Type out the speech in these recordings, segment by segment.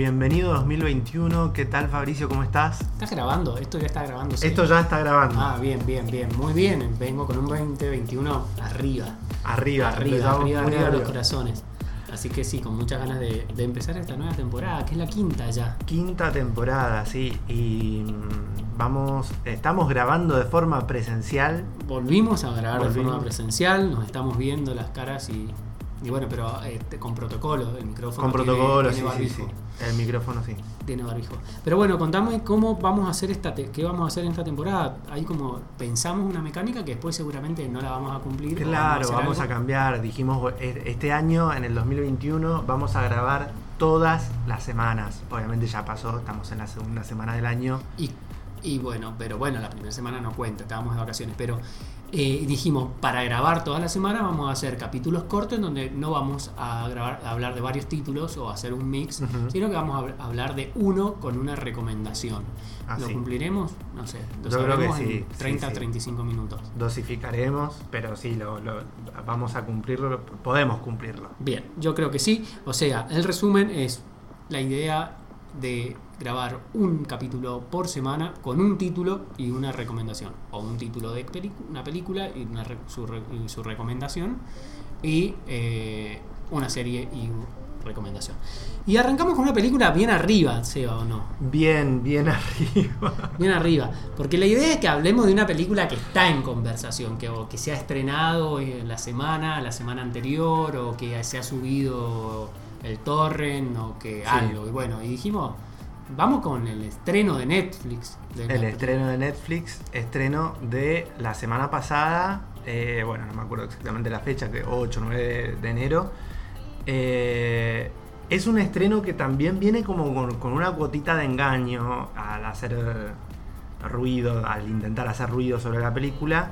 bienvenido 2021. ¿Qué tal Fabricio? ¿Cómo estás? ¿Estás grabando? Esto ya está grabando. sí. Esto ya está grabando. Ah, bien, bien, bien. Muy bien. Vengo con un 2021 arriba. arriba, Arriba, arriba, arriba de los corazones. Así que sí, con muchas ganas de, de empezar esta nueva temporada, que es la quinta ya. Quinta temporada, sí. Y mm, vamos, estamos grabando de forma presencial. Volvimos a grabar de forma presencial, nos estamos viendo las caras y, y bueno, pero este, con protocolo, el micrófono. Con tiene- protocolo, tiene sí, sí, sí. barbijo, El micrófono, sí. Tiene barbijo. Pero bueno, contame cómo vamos a hacer esta, qué vamos a hacer en esta temporada. Ahí como pensamos una mecánica que después seguramente no la vamos a cumplir. Claro, vamos a algo. cambiar. Dijimos, este año, en el 2021, vamos a grabar todas las semanas. Obviamente ya pasó, estamos en la segunda semana del año. Y, y bueno, pero bueno, la primera semana no cuenta, estábamos de vacaciones, pero eh, dijimos, para grabar toda la semana vamos a hacer capítulos cortos en donde no vamos a, grabar, a hablar de varios títulos o hacer un mix, sino que vamos a hab- hablar de uno con una recomendación. Ah, ¿Lo sí. cumpliremos? No sé, lo sabremos sí, en sí, 30 sí. 35 minutos. Dosificaremos, pero sí, lo, lo- vamos a cumplirlo, podemos cumplirlo. Bien, yo creo que sí. O sea, el resumen es la idea de grabar un capítulo por semana con un título y una recomendación. O un título de una película y, una re- su, re- y su recomendación. Y eh, una serie y recomendación. Y arrancamos con una película bien arriba, Seba, ¿o no? Bien, bien arriba. Bien arriba. Porque la idea es que hablemos de una película que está en conversación, que, o que se ha estrenado en la semana, la semana anterior, o que se ha subido el torrent, o que algo. Y bueno, y dijimos, vamos con el estreno de Netflix. de El estreno de Netflix, estreno de la semana pasada, eh, bueno, no me acuerdo exactamente la fecha, que 8 o 9 de, de enero. Eh, es un estreno que también viene como con, con una cuotita de engaño al hacer ruido, al intentar hacer ruido sobre la película.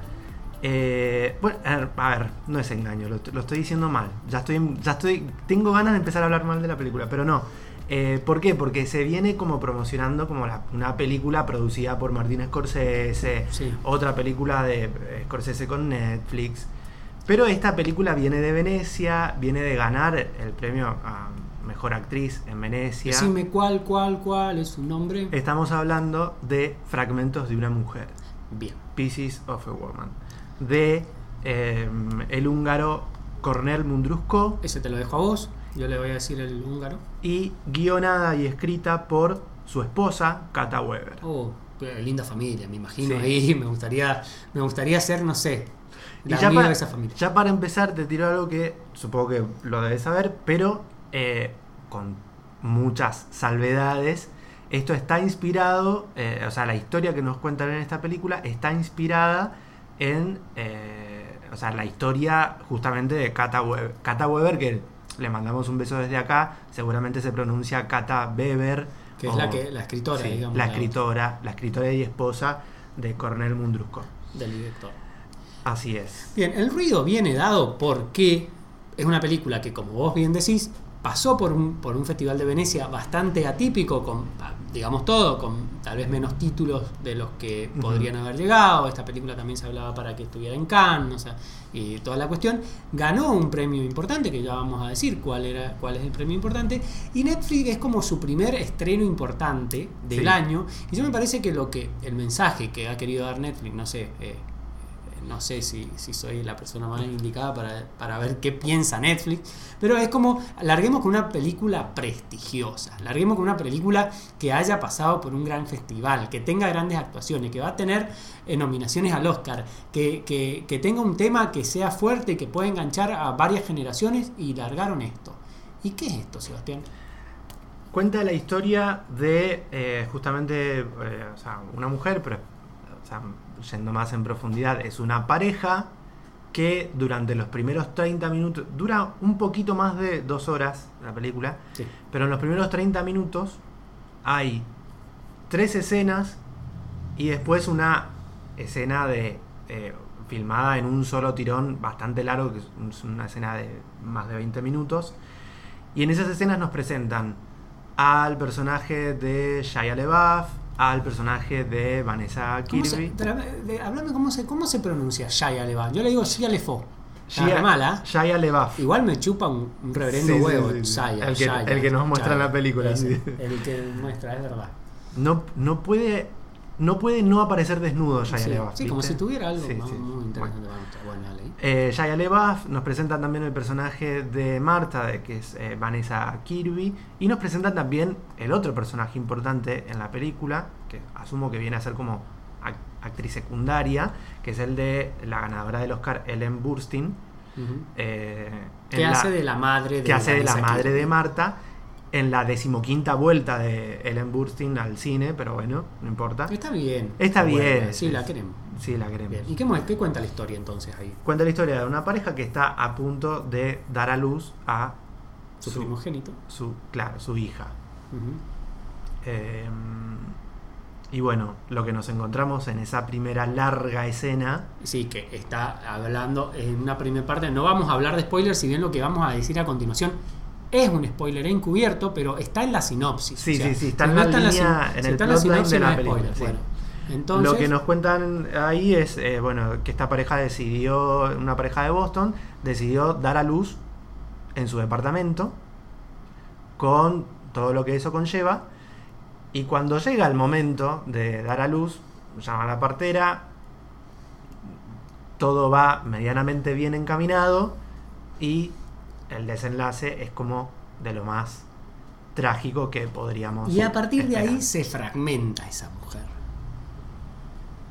Eh, bueno, a ver, a ver, no es engaño, lo, lo estoy diciendo mal. Ya estoy, ya estoy, tengo ganas de empezar a hablar mal de la película, pero no. Eh, ¿Por qué? Porque se viene como promocionando como la- una película producida por Martin Scorsese, Sí. otra película de eh, Scorsese con Netflix. Pero esta película viene de Venecia, viene de ganar el premio a Mejor Actriz en Venecia. Decime cuál, cuál, cuál es su nombre. Estamos hablando de Fragmentos de una mujer, Bien. Pieces of a Woman, de eh, el húngaro Cornel Mundrusco Ese te lo dejo a vos. Yo le voy a decir el húngaro. y guionada y escrita por su esposa, Kata Weber. Oh, linda familia, me imagino Sí. ahí. Me gustaría, me gustaría ser, no sé, Y la ya amiga para, de esa familia. ya para empezar, te tiro algo que supongo que lo debes saber, pero eh, con muchas salvedades. Esto está inspirado, eh, o sea, la historia que nos cuentan en esta película está inspirada en, eh, o sea, la historia justamente de Kata Weber, Kata Weber, que le mandamos un beso desde acá, seguramente se pronuncia Kata Weber. Que es la que- la escritora, sí, digamos, La la- escritora, la escritora y esposa de Cornel Mundrusco. del director. Así es. Bien, el ruido viene dado porque es una película que, como vos bien decís, pasó por un, por un festival de Venecia bastante atípico, con, digamos todo, con tal vez menos títulos de los que podrían haber llegado. Esta película también se hablaba para que estuviera en Cannes, o sea, y toda la cuestión. Ganó un premio importante, que ya vamos a decir cuál, era, cuál es el premio importante. Y Netflix es como su primer estreno importante del Sí. año. Y yo me parece que lo que el mensaje que ha querido dar Netflix, no sé, eh, no sé si, si soy la persona más indicada para, para ver qué piensa Netflix, pero es como, larguemos con una película prestigiosa, larguemos con una película que haya pasado por un gran festival, que tenga grandes actuaciones, que va a tener eh, nominaciones al Oscar, que, que- que tenga un tema que sea fuerte, que pueda enganchar a varias generaciones y largaron esto. ¿Y qué es esto, Sebastián? Cuenta la historia de eh, justamente eh, una mujer, pero yendo más en profundidad, es una pareja que durante los primeros 30 minutos, dura un poquito más de dos horas la película, Sí. pero en los primeros 30 minutos hay tres escenas y después una escena de eh, filmada en un solo tirón bastante largo, que es una escena de más de 20 minutos. Y en esas escenas nos presentan al personaje de Shia LaBeouf, al personaje de Vanessa ¿Cómo se, Kirby. háblame cómo se, cómo se pronuncia Shia LaBeouf. Yo le digo Shia. Está re mala. Shia LeBuff. Igual me chupa un, un reverendo Sí, huevo. sí, sí. Shia, El que- Shia, el que nos muestra en la película, sí. El que muestra, es verdad. No, no puede. No puede no aparecer desnudo Shia Sí, sí, como si tuviera algo Sí, más- sí. muy interesante. Bueno, dale. Eh, Shia nos presentan también el personaje de Marta, que es eh, Vanessa Kirby, y nos presentan también el otro personaje importante en la película, que asumo que viene a ser como ac- actriz secundaria, que es el de la ganadora del Oscar, Ellen Burstyn. Ujú. eh, Que la- hace de la madre de que hace de la Vanessa madre Kirby. de Marta en la decimoquinta vuelta de Ellen Burstyn al cine, pero bueno, no importa. Está bien. Está bien. Sí, la queremos. Sí, la queremos. Bien. ¿Y qué, qué cuenta la historia entonces ahí? Cuenta la historia de una pareja que está a punto de dar a luz a Su, su, primogénito. su- claro, su hija. Eh, y bueno, lo que nos encontramos en esa primera larga escena. Sí, que está hablando en una primera parte. No vamos a hablar de spoilers, si bien lo que vamos a decir a continuación es un spoiler encubierto, pero está en la sinopsis. Sí, O sea, sí, sí, está en no la sin- línea- en si el está en la plotline sinopsis, de la película, spoiler. sí. Bueno, entonces, lo que nos cuentan ahí es eh, bueno que esta pareja decidió, una pareja de Boston, decidió dar a luz en su departamento con todo lo que eso conlleva. Y cuando llega el momento de dar a luz, llama a la partera, todo va medianamente bien encaminado y el desenlace es como de lo más trágico que podríamos Y a partir de ahí se fragmenta esa mujer.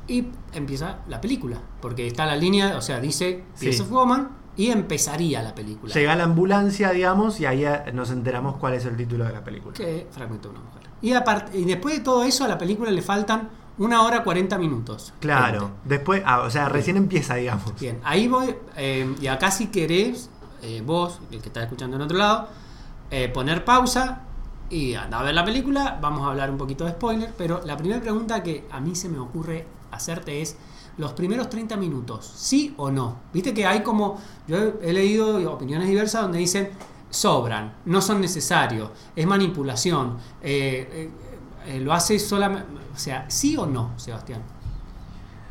Y empieza la película. Porque está la línea, o sea, dice Piece Sí. of Woman y empezaría la película. Llega la ambulancia, digamos, y ahí nos enteramos cuál es el título de la película. Que fragmentó una mujer. Y, y después de todo eso, a la película le faltan una hora 40 minutos. Claro, después, ah, o sea, recién empieza, digamos. Bien, ahí voy. eh, y acá si querés, eh, vos, el que está escuchando en otro lado, eh, poner pausa y anda a ver la película. Vamos a hablar un poquito de spoiler. Pero la primera pregunta que a mí se me ocurre hacerte es: los primeros 30 minutos, ¿sí o no? Viste que hay como. Yo he, leído opiniones diversas donde dicen. Sobran, no son necesarios, es manipulación, eh, lo hace solamente. O sea, ¿sí o no, Sebastián?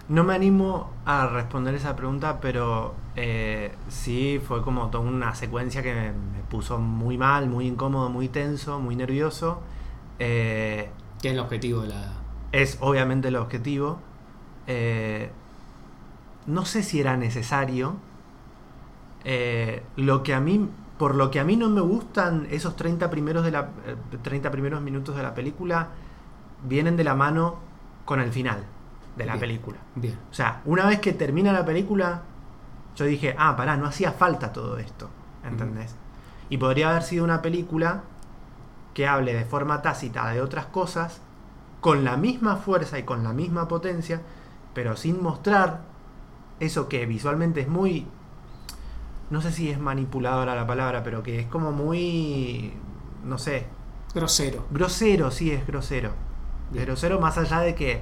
No me animo a responder esa pregunta, pero eh, sí fue como toda una secuencia que me, me puso muy mal, muy incómodo, muy tenso, muy nervioso. Eh, Que es el objetivo de la. es obviamente el objetivo. Eh, no sé si era necesario. Eh, lo que a mí, por lo que a mí no me gustan esos 30 primeros, de la, eh, 30 primeros minutos de la película, vienen de la mano con el final de la Bien. película. Bien. O sea, una vez que termina la película, yo dije, ah, pará, no hacía falta todo esto. ¿Entendés? Y podría haber sido una película que hable de forma tácita de otras cosas, con la misma fuerza y con la misma potencia, pero sin mostrar eso que visualmente es muy. No sé si es manipuladora la palabra, pero que es como muy. No sé. Grosero. Grosero, sí, es grosero. Bien. Grosero más allá de que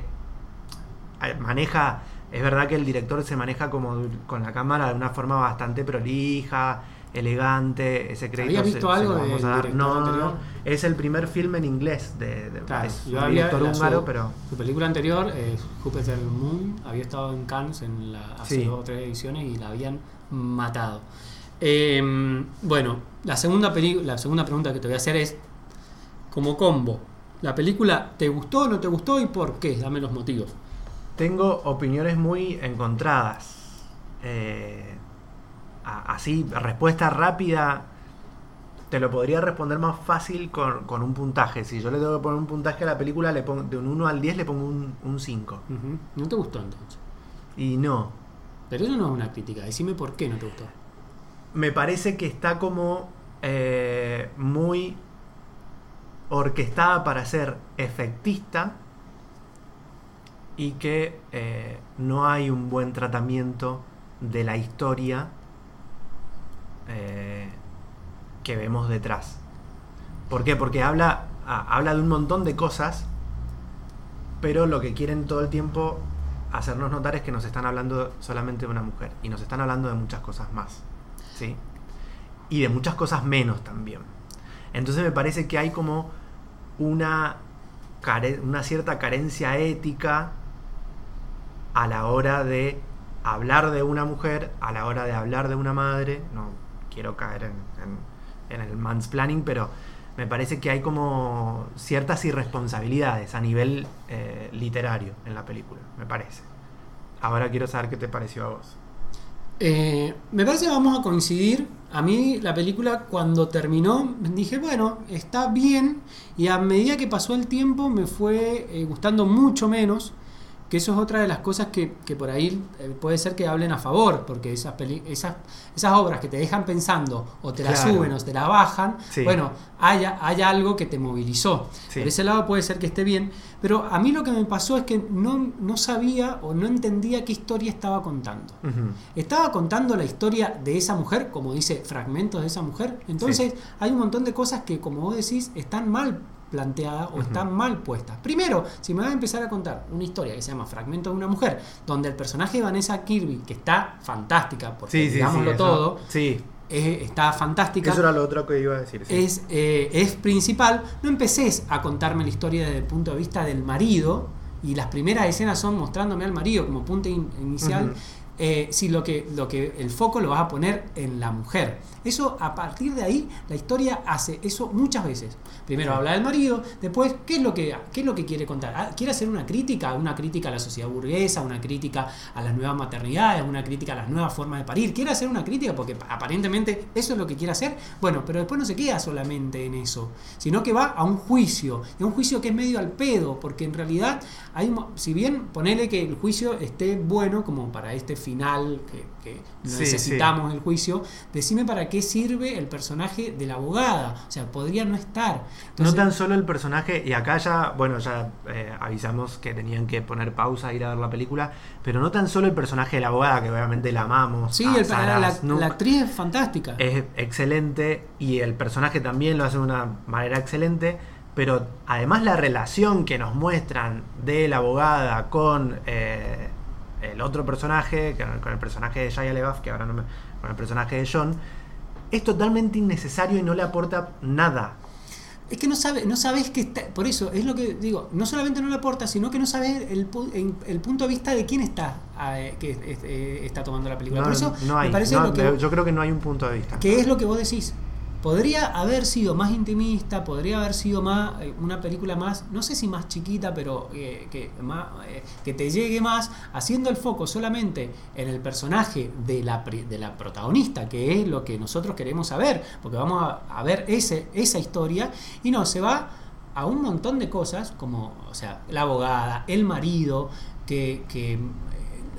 eh, maneja, es verdad que el director se maneja como con la cámara de una forma bastante prolija, elegante, ese crédito ¿Habías se- visto se algo lo vamos del a dar. director No, anterior? es el primer film en inglés de, de- Claro, es yo un había director la- húngaro, su, pero su película anterior, eh, Jupiter Moon, había estado en Cannes en la, hace Sí. dos o tres ediciones y la habían matado. Eh, bueno, la segunda, la segunda pregunta que te voy a hacer es, como combo, ¿la película te gustó o no te gustó y por qué? Dame los motivos. Tengo opiniones muy encontradas. Eh, así, respuesta rápida, te lo podría responder más fácil con, con un puntaje. Si yo le tengo que poner un puntaje a la película, le pongo, de un 1 al 10 le pongo un, un 5. Ujú. ¿No te gustó entonces? Y no, Pero eso no es una crítica, decime por qué no te gustó. me parece que está como eh, muy orquestada para ser efectista y que eh, no hay un buen tratamiento de la historia eh, que vemos detrás. ¿Por qué? Porque habla, ah, habla de un montón de cosas, pero lo que quieren todo el tiempo hacernos notar es que nos están hablando solamente de una mujer y nos están hablando de muchas cosas más. ¿sí? Y de muchas cosas menos también. Entonces me parece que hay como una, una cierta carencia ética a la hora de hablar de una mujer a la hora de hablar de una madre. No quiero caer en, el mansplaining, pero me parece que hay como ciertas irresponsabilidades a nivel eh, literario en la película, me parece. Ahora quiero saber qué te pareció a vos. Eh, me parece que vamos a coincidir. A mí la película cuando terminó dije, bueno, está bien. Y a medida que pasó el tiempo me fue eh, gustando mucho menos. Que eso es otra de las cosas que, que por ahí eh, puede ser que hablen a favor, porque esas, peli- esas, esas obras que te dejan pensando, o te las Claro. suben o te las bajan, Sí. bueno, hay, hay algo que te movilizó. Sí. Por ese lado puede ser que esté bien, pero a mí lo que me pasó es que no, no sabía o no entendía qué historia estaba contando. Estaba contando la historia de esa mujer, como dice, fragmentos de esa mujer. Entonces hay un montón de cosas que, como vos decís, están mal planteadas o Ujú. están mal puestas. Primero, si me vas a empezar a contar una historia que se llama Fragmento de una mujer, donde el personaje de Vanessa Kirby, que está fantástica, porque Sí, sí, digámoslo sí, todo, Sí, está fantástica eso era lo otro que iba a decir. sí. es, eh, es principal, no empeces a contarme la historia desde el punto de vista del marido, y las primeras escenas son mostrándome al marido como punto in- inicial. Eh, si lo que, lo que el foco lo vas a poner en la mujer. Eso, a partir de ahí, la historia hace eso muchas veces. Primero Sí. habla del marido, después, ¿qué es lo que, qué es lo que quiere contar? Ah, ¿Quiere hacer una crítica? Una crítica a la sociedad burguesa, una crítica a las nuevas maternidades, una crítica a las nuevas formas de parir. ¿Quiere hacer una crítica? Porque aparentemente eso es lo que quiere hacer. Bueno, pero después no se queda solamente en eso, sino que va a un juicio. Y a un juicio que es medio al pedo, porque en realidad, hay, si bien ponele que el juicio esté bueno como para este final que, que Sí, necesitamos el juicio, decime para qué sirve el personaje de la abogada. O sea, podría no estar. No tan solo el personaje, y acá ya, bueno, ya eh, avisamos que tenían que poner pausa e ir a ver la película, pero no tan solo el personaje de la abogada, que obviamente la amamos. Sí, el- Sarah la, Snook, la actriz es fantástica. es excelente y el personaje también lo hace de una manera excelente, pero además la relación que nos muestran de la abogada con eh, el otro personaje, con con el personaje de Shia LaBeouf, que ahora no me, con el personaje de John, es totalmente innecesario y no le aporta nada. Es que no sabe, no sabes que está, por eso es lo que digo, no solamente no le aporta, sino que no sabes el, el punto de vista de quién está eh, que eh, está tomando la película. No, por eso no hay, me parece no, lo que, yo creo que no hay un punto de vista. que es lo que vos decís. Podría haber sido más intimista, podría haber sido más eh, una película más, no sé si más chiquita, pero eh, que, más, eh, que te llegue más, haciendo el foco solamente en el personaje de la, de la protagonista, que es lo que nosotros queremos saber, porque vamos a, a ver ese, esa historia, y no, se va a un montón de cosas, como, o sea, la abogada, el marido, que, que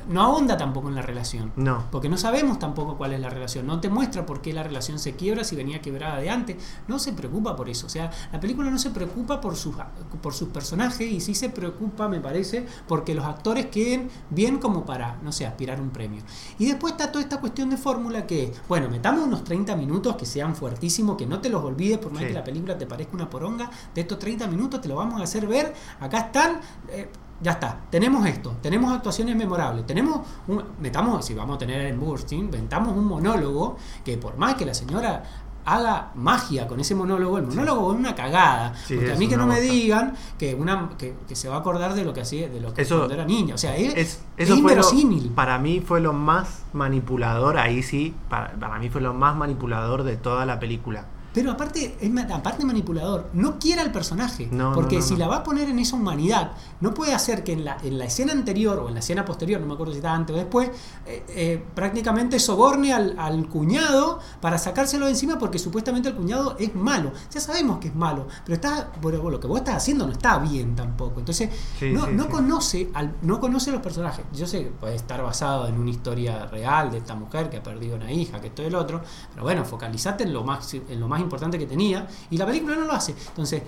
no ahonda tampoco en la relación. No. Porque no sabemos tampoco cuál es la relación. No te muestra por qué la relación se quiebra si venía quebrada de antes. No se preocupa por eso. O sea, la película no se preocupa por sus, por sus personajes y sí se preocupa, me parece, porque los actores queden bien como para, no sé, aspirar un premio. Y después está toda esta cuestión de fórmula que, bueno, metamos unos 30 minutos que sean fuertísimos, que no te los olvides por más Sí. que la película te parezca una poronga. De estos 30 minutos te lo vamos a hacer ver. Acá están. eh, ya está, tenemos esto, tenemos actuaciones memorables, tenemos un, metamos, si vamos a tener en Burstyn, inventamos un monólogo que por más que la señora haga magia con ese monólogo, el monólogo es una cagada, Sí, porque a mí que no me digan que una que, que se va a acordar de lo que hacía, de lo que Eso- cuando era niña, o sea, es, Es, es eso fue lo- inverosímil. para mí fue lo más manipulador, ahí sí, para, para mí fue lo más manipulador de toda la película. Pero aparte, es aparte manipulador, no quiera al personaje. No, porque no, si la va a poner en esa humanidad, no puede hacer que en la, en la escena anterior o en la escena posterior, no me acuerdo si estaba antes o después, eh, eh, prácticamente soborne al, al cuñado para sacárselo de encima porque supuestamente el cuñado es malo. Ya sabemos que es malo, pero está, bueno, lo que vos estás haciendo no está bien tampoco. Entonces, Sí, no, sí, no sí. conoce al, no conoce los personajes. Yo sé que puede estar basado en una historia real de esta mujer que ha perdido una hija, que esto y el otro, pero bueno, focalizate en lo más, en lo más importante que tenía y la película no lo hace. Entonces,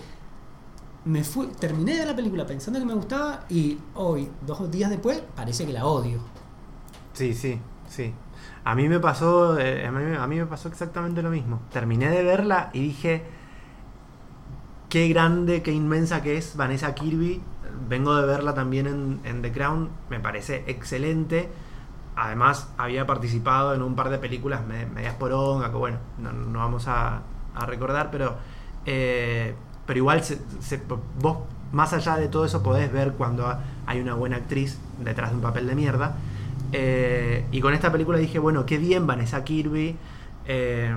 me fui, terminé de la película pensando que me gustaba y hoy, dos días después, parece que la odio. Sí, sí, sí. A mí me pasó, eh, a, mí, me pasó exactamente lo mismo. Terminé de verla y dije, qué grande, qué inmensa que es Vanessa Kirby. Vengo de verla también en, The Crown, me parece excelente. Además, había participado en un par de películas me- medias poronga, que bueno, no, no vamos a, a recordar, pero, eh, pero igual vos, más allá de todo eso, podés ver cuando hay una buena actriz detrás de un papel de mierda. Eh, y con esta película dije, bueno, qué bien Vanessa Kirby. Eh,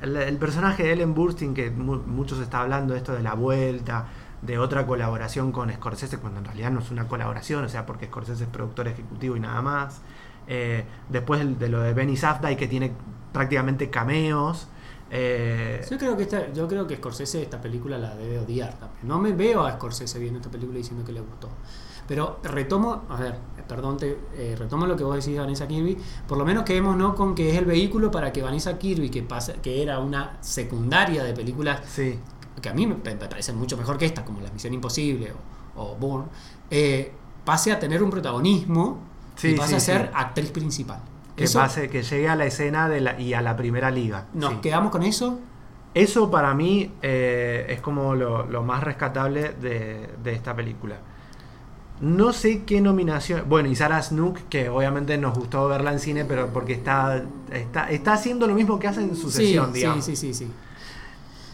el, personaje de Ellen Burstyn, que mu- muchos está hablando de esto de la vuelta, de otra colaboración con Scorsese, cuando en realidad no es una colaboración, o sea, porque Scorsese es productor ejecutivo y nada más. Después de lo de Benny Safdie, que tiene prácticamente cameos. Eh, Yo creo que esta, yo creo que Scorsese esta película la debe odiar también. No me veo a Scorsese viendo esta película diciendo que le gustó. Pero retomo, a ver, perdón, te, eh, retomo lo que vos decís de Vanessa Kirby. Por lo menos quedémonos con que es el vehículo para que Vanessa Kirby, que pasa, que era una secundaria de películas sí, que a mí me, me parecen mucho mejor que esta, como La Misión Imposible o, o Bourne, eh, pase a tener un protagonismo y pase sí, a ser actriz principal. Que Eso- pase, que llegue a la escena de la, y a la primera liga. ¿Nos sí. quedamos con eso? Eso para mí eh, es como lo, lo más rescatable de, de esta película. No sé qué nominación. Bueno, y Sarah Snook, que obviamente nos gustó verla en cine, pero porque está, está, está haciendo lo mismo que hace en su sesión, sí, digamos. sí, sí, sí, sí.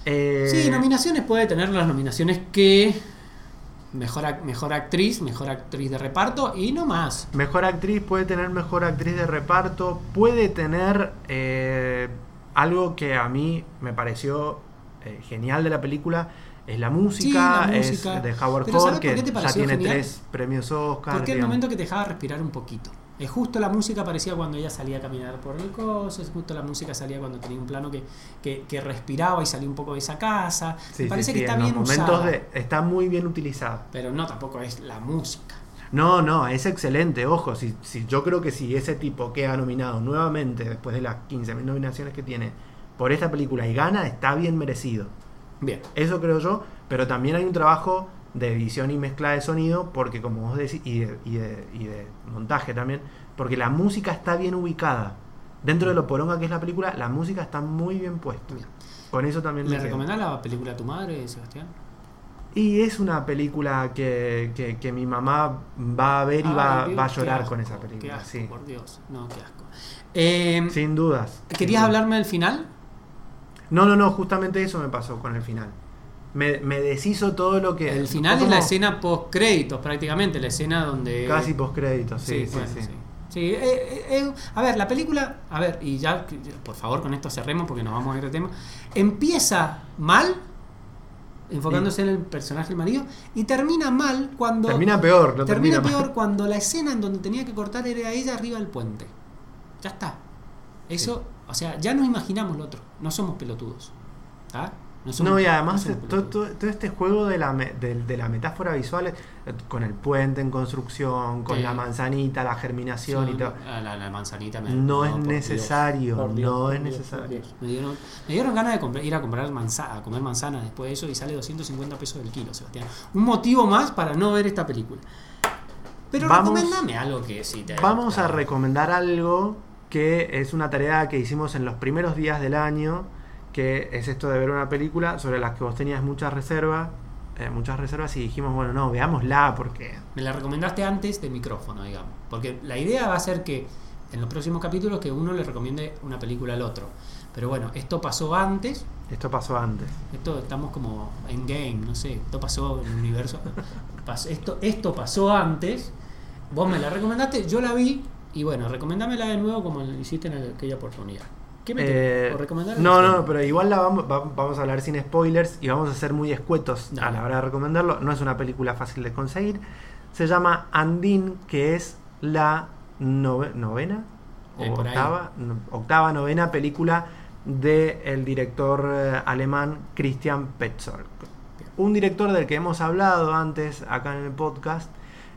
Eh, Sí, nominaciones puede tener las nominaciones que mejor, mejor actriz, mejor actriz de reparto y no más. Mejor actriz, puede tener mejor actriz de reparto, puede tener eh, algo que a mí me pareció eh, genial de la película, es la música, Sí, la música. es de Howard Pero ¿sabes Hawks, por que ya tiene genial? tres premios Oscar. Porque el momento que te dejaba respirar un poquito. Es justo la música parecía cuando ella salía a caminar por el coso, es justo la música salía cuando tenía un plano que, que, que respiraba y salía un poco de esa casa. Sí, Me parece sí, que está en los bien momentos usada, de- está muy bien utilizado. pero no tampoco es la música. No, no, es excelente, ojo, si, si yo creo que si ese tipo queda nominado nuevamente después de las 15.000 nominaciones que tiene por esta película y gana, está bien merecido. Bien. Eso creo yo, pero también hay un trabajo de edición y mezcla de sonido, porque como vos decís, y de, y de- y de montaje también, porque la música está bien ubicada. Dentro de lo poronga que es la película, la música está muy bien puesta. Con eso también me ¿Le quedo. recomendás la película a tu madre, Sebastián? Y es una película que, que- que mi mamá va a ver y Ay, va, Dios, va a llorar asco, con esa Qué película. asco, sí. por Dios. No, qué asco. Eh, Sin dudas. ¿Querías hablarme del final? No, no, no, justamente eso me pasó con el final. Me, me deshizo todo lo que. El final es la escena post créditos prácticamente, la escena donde Casi post créditos, sí, sí, bueno, sí. Sí, eh, eh, eh, a ver, la película, a ver, y ya, por favor, con esto cerremos porque nos vamos a ir de tema. Empieza mal, enfocándose en el personaje del marido, y termina mal cuando. Termina peor, no termina termina, mal. peor cuando la escena en donde tenía que cortar era ella arriba del puente. Ya está. Eso, o sea, ya nos imaginamos lo otro. No somos pelotudos. ¿ah? No, y además todo, todo- todo este juego de la, me- de, de la metáfora visual, eh, con el puente en construcción, con Sí. la manzanita, la germinación Sí, y todo. La, la manzanita me- No es Dios, necesario, Dios, no es Dios, necesario. Me dieron, me dieron ganas de ir a comprar manzana, a comer manzana después de eso y sale 250 pesos del kilo, Sebastián. Un motivo más para no ver esta película. Pero Vamos- recomendame algo que sí te Vamos a recomendar algo que es una tarea que hicimos en los primeros días del año, que es esto de ver una película sobre la que vos tenías muchas reservas, eh, muchas reservas y dijimos, bueno, no, veámosla porque Me la recomendaste antes de micrófono, digamos. Porque la idea va a ser que en los próximos capítulos que uno le recomiende una película al otro. Pero bueno, esto pasó antes. esto pasó antes. Esto estamos como en game, no sé. Esto pasó en el universo. Esto, esto pasó antes. Vos me la recomendaste, yo la vi. Y bueno, recomendámela de nuevo como hiciste en aquella oportunidad. ¿Qué me Eh, tenés? ¿O recomendar? no, no, pero igual la vamos, va- vamos a hablar sin spoilers y vamos a ser muy escuetos a Dale. la hora de recomendarlo. No es una película fácil de conseguir. Se llama Andin, que es la nove- novena o Eh, octava, no, octava, novena película del director eh, alemán Christian Petzold. Un director del que hemos hablado antes acá en el podcast.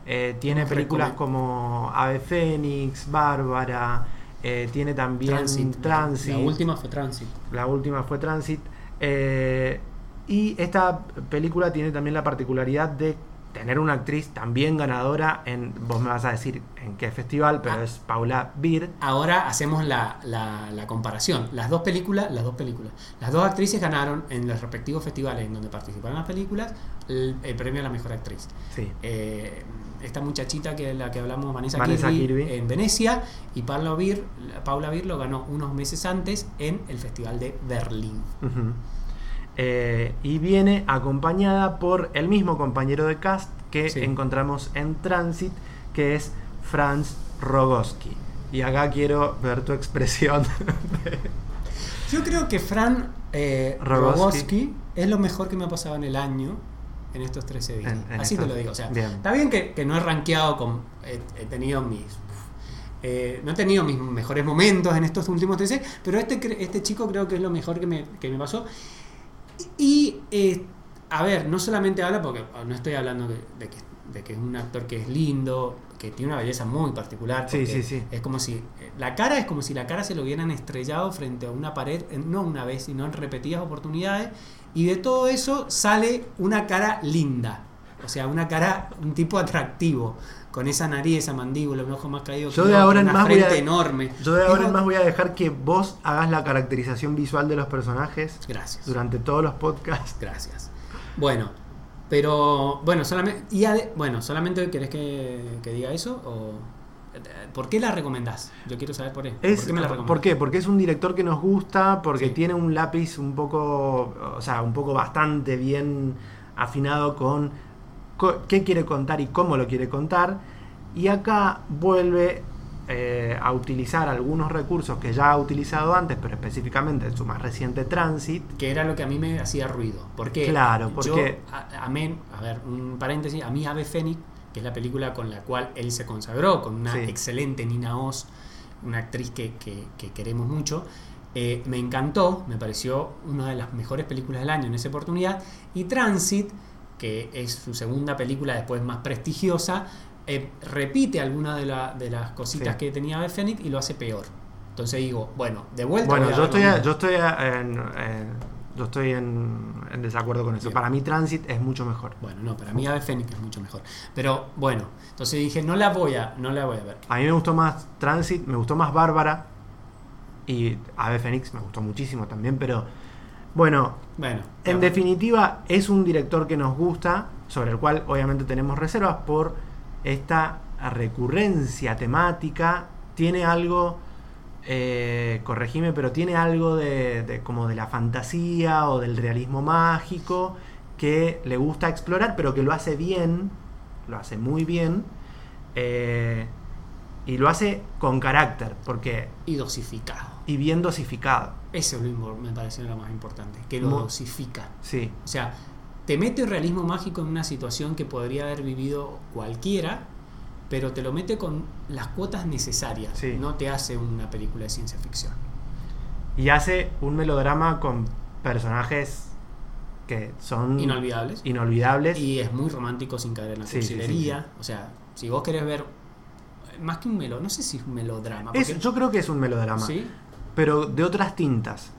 Eh, tiene películas como Ave Fénix, Bárbara, eh, tiene también Transit. Transit. La última fue Transit. La última fue Transit. eh, y esta película tiene también la particularidad de tener una actriz también ganadora en, vos me vas a decir en qué festival, pero Ah. es Paula Beer. Ahora hacemos la, la- la comparación. Las dos películas, las dos películas, las dos actrices ganaron en los respectivos festivales en donde participaron las películas el, el premio a la mejor actriz. Sí. Eh, esta muchachita que la que hablamos, Vanessa, Vanessa Kirby, Kirby. en Venecia, y Paula Beer, Paula lo ganó unos meses antes en el Festival de Berlín. Eh, y viene acompañada por el mismo compañero de cast que Sí. encontramos en Transit, que es Franz Rogowski. Y acá quiero ver tu expresión. Yo creo que Fran eh. Rogowski es lo mejor que me ha pasado en el año en estos 13 días. En- en Así te lo digo. O sea, bien. está bien que, que no he rankeado con. He, he tenido mis. eh, no he tenido mis mejores momentos en estos últimos 13, pero este, este chico creo que es lo mejor que me, que me pasó. Y, eh, a ver, no solamente habla, porque no estoy hablando de, de que, de que es un actor que es lindo, que tiene una belleza muy particular. Sí, sí, sí. Es como si. La cara es como si la cara se lo hubieran estrellado frente a una pared, no una vez, sino en repetidas oportunidades. Y de todo eso sale una cara linda. O sea, una cara, un tipo atractivo. Con esa nariz, esa mandíbula, un ojo más caído. Yo de ahora en más voy a- enorme. Yo de ahora en más voy a dejar que vos hagas la caracterización visual de los personajes Gracias. durante todos los podcasts. Gracias. Bueno, pero bueno, solamente y ade- bueno, solamente querés que, que diga eso o ¿por qué la recomendás? Yo quiero saber por qué. Es, ¿Por qué me la recomendás? ¿Por qué? Porque es un director que nos gusta, porque Sí. tiene un lápiz un poco, o sea, un poco bastante bien afinado con co- qué quiere contar y cómo lo quiere contar. Y acá vuelve eh, a utilizar algunos recursos que ya ha utilizado antes, pero específicamente en su más reciente Transit. Que era lo que a mí me hacía ruido. Porque Claro, yo, porque- a, amén, a ver, un paréntesis, a mí Ave Fénix, que es la película con la cual él se consagró, con una Sí. excelente Nina Oz, una actriz que, que- que queremos mucho, eh, me encantó, me pareció una de las mejores películas del año en esa oportunidad. Y Transit, que es su segunda película después más prestigiosa, eh, repite algunas de, la- de las cositas Sí. que tenía Ave Fénix y lo hace peor. Entonces digo, bueno, de vuelta. Bueno, a yo estoy, mismo. yo estoy, en, en- yo estoy en, en desacuerdo con eso. Bien. Para mí Transit es mucho mejor. Bueno, no, para mí Ave Fénix es mucho mejor. Pero bueno, entonces dije, no la voy a, no la voy a ver. A mí me gustó más Transit, me gustó más Bárbara y Ave Fénix me gustó muchísimo también, pero bueno, Bueno, en definitiva es un director que nos gusta, sobre el cual obviamente tenemos reservas por esta recurrencia temática, tiene algo, eh, corregime, pero tiene algo de, de- como de la fantasía o del realismo mágico que le gusta explorar, pero que lo hace bien, lo hace muy bien. eh, y lo hace con carácter, porque y dosificado. y bien dosificado. Eso es lo me parece lo más importante, que lo dosifica. Sí, O sea, te mete realismo mágico en una situación que podría haber vivido cualquiera, pero te lo mete con las cuotas necesarias. Sí. No te hace una película de ciencia ficción. y hace un melodrama con personajes que son Inolvidables. inolvidables. Y es muy romántico sin caer en la Sí, sí, sí, cursilería. O sea, si vos querés ver más que un melo, no sé si es un melodrama. Es- yo creo que es un melodrama, ¿Sí? pero de otras tintas.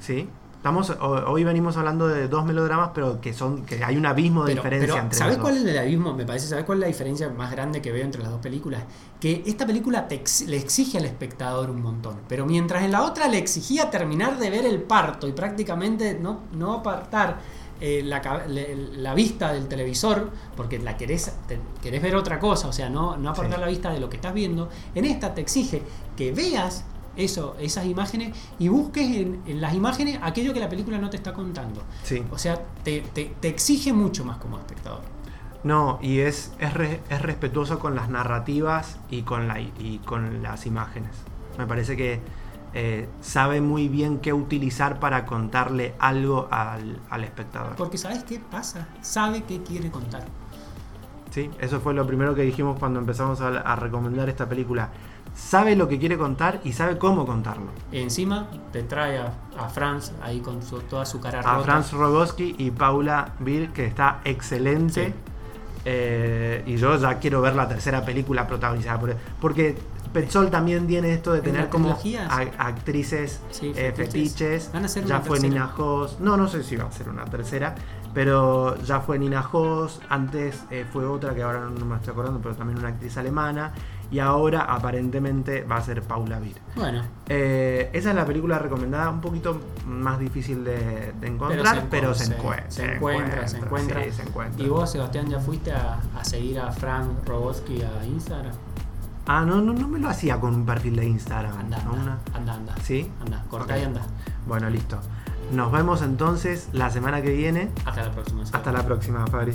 Sí. Estamos, ho- hoy venimos hablando de dos melodramas, pero que son que hay un abismo de Pero, diferencia pero, entre ¿sabes los cuál dos. es el abismo? Me parece, ¿sabes cuál es la diferencia más grande que veo entre las dos películas? Que esta película te ex- le exige al espectador un montón, pero mientras en la otra le exigía terminar de ver el parto y prácticamente no, no apartar eh, la, la vista del televisor, porque la querés, te- querés ver otra cosa, o sea, no, no apartar Sí. la vista de lo que estás viendo, en esta te exige que veas eso, esas imágenes y busques en, en las imágenes aquello que la película no te está contando. Sí. O sea, te, te- te exige mucho más como espectador. No, y es, es, re- es respetuoso con las narrativas y con, la, y con las imágenes. Me parece que eh, sabe muy bien qué utilizar para contarle algo al, al espectador. Porque ¿sabes qué pasa? Sabe qué quiere contar. Sí, eso fue lo primero que dijimos cuando empezamos a, a recomendar esta película. Sabe lo que quiere contar y sabe cómo contarlo. Encima te trae a, a Franz ahí con su- toda su cara A rota. Franz Rogowski y Paula Bill, que está excelente. Sí. Eh, y yo ya quiero ver la tercera película protagonizada por él. Porque Petzol también tiene esto de En tener como a- actrices Sí, eh, fetiches. Van a hacer ya una fue tercera. Nina Hoss. No, no sé si va a ser una tercera. Pero ya fue Nina Hoss. Antes eh, fue otra que ahora no me estoy acordando, pero también una actriz alemana. Y ahora aparentemente va a ser Paula Bill. Bueno, Eh, esa es la película recomendada, un poquito más difícil de, de encontrar, pero se, encuentra. se encuentra, se encuentra. sí, se encuentra. ¿Y vos, Sebastián, ya fuiste a, a seguir a Frank Robotsky a Instagram? Ah, no, no, no me lo hacía con un perfil de Instagram. Anda, ¿no? anda, anda, anda. ¿Sí? Anda, cortá Ok. y anda. Bueno, listo. Nos vemos entonces la semana que viene. Hasta la próxima. Hasta la próxima, Fabri.